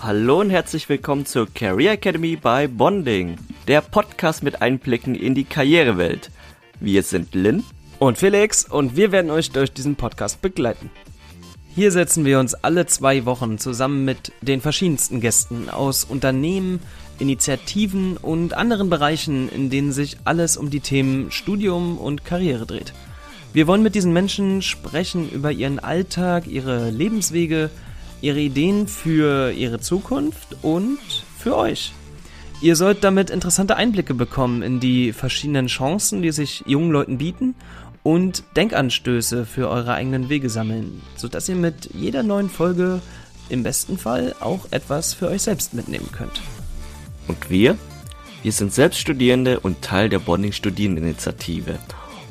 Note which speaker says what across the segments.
Speaker 1: Hallo und herzlich willkommen zur Career Academy by Bonding, der Podcast mit Einblicken in die Karrierewelt. Wir sind Lynn
Speaker 2: und Felix und wir werden euch durch diesen Podcast begleiten. Hier setzen wir uns alle zwei Wochen zusammen mit den verschiedensten Gästen aus Unternehmen, Initiativen und anderen Bereichen, in denen sich alles um die Themen Studium und Karriere dreht. Wir wollen mit diesen Menschen sprechen über ihren Alltag, ihre Lebenswege, ihre Ideen für ihre Zukunft und für euch. Ihr sollt damit interessante Einblicke bekommen in die verschiedenen Chancen, die sich jungen Leuten bieten und Denkanstöße für eure eigenen Wege sammeln, sodass ihr mit jeder neuen Folge im besten Fall auch etwas für euch selbst mitnehmen könnt.
Speaker 1: Und wir? Wir sind Selbststudierende und Teil der Bonding Studierendeninitiative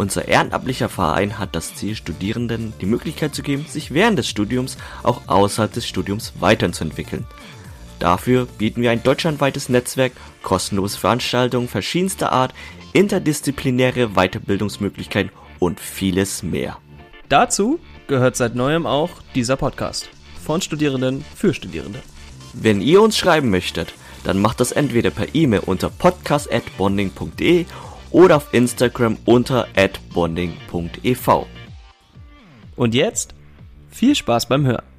Speaker 1: unser ehrenamtlicher Verein hat das Ziel, Studierenden die Möglichkeit zu geben, sich während des Studiums auch außerhalb des Studiums weiterzuentwickeln. Dafür bieten wir ein deutschlandweites Netzwerk, kostenlose Veranstaltungen verschiedenster Art, interdisziplinäre Weiterbildungsmöglichkeiten und vieles mehr.
Speaker 2: Dazu gehört seit neuem auch dieser Podcast von Studierenden für Studierende.
Speaker 1: Wenn ihr uns schreiben möchtet, dann macht das entweder per E-Mail unter podcast@bonding.de oder auf Instagram unter @bonding.ev.
Speaker 2: Und jetzt viel Spaß beim Hören.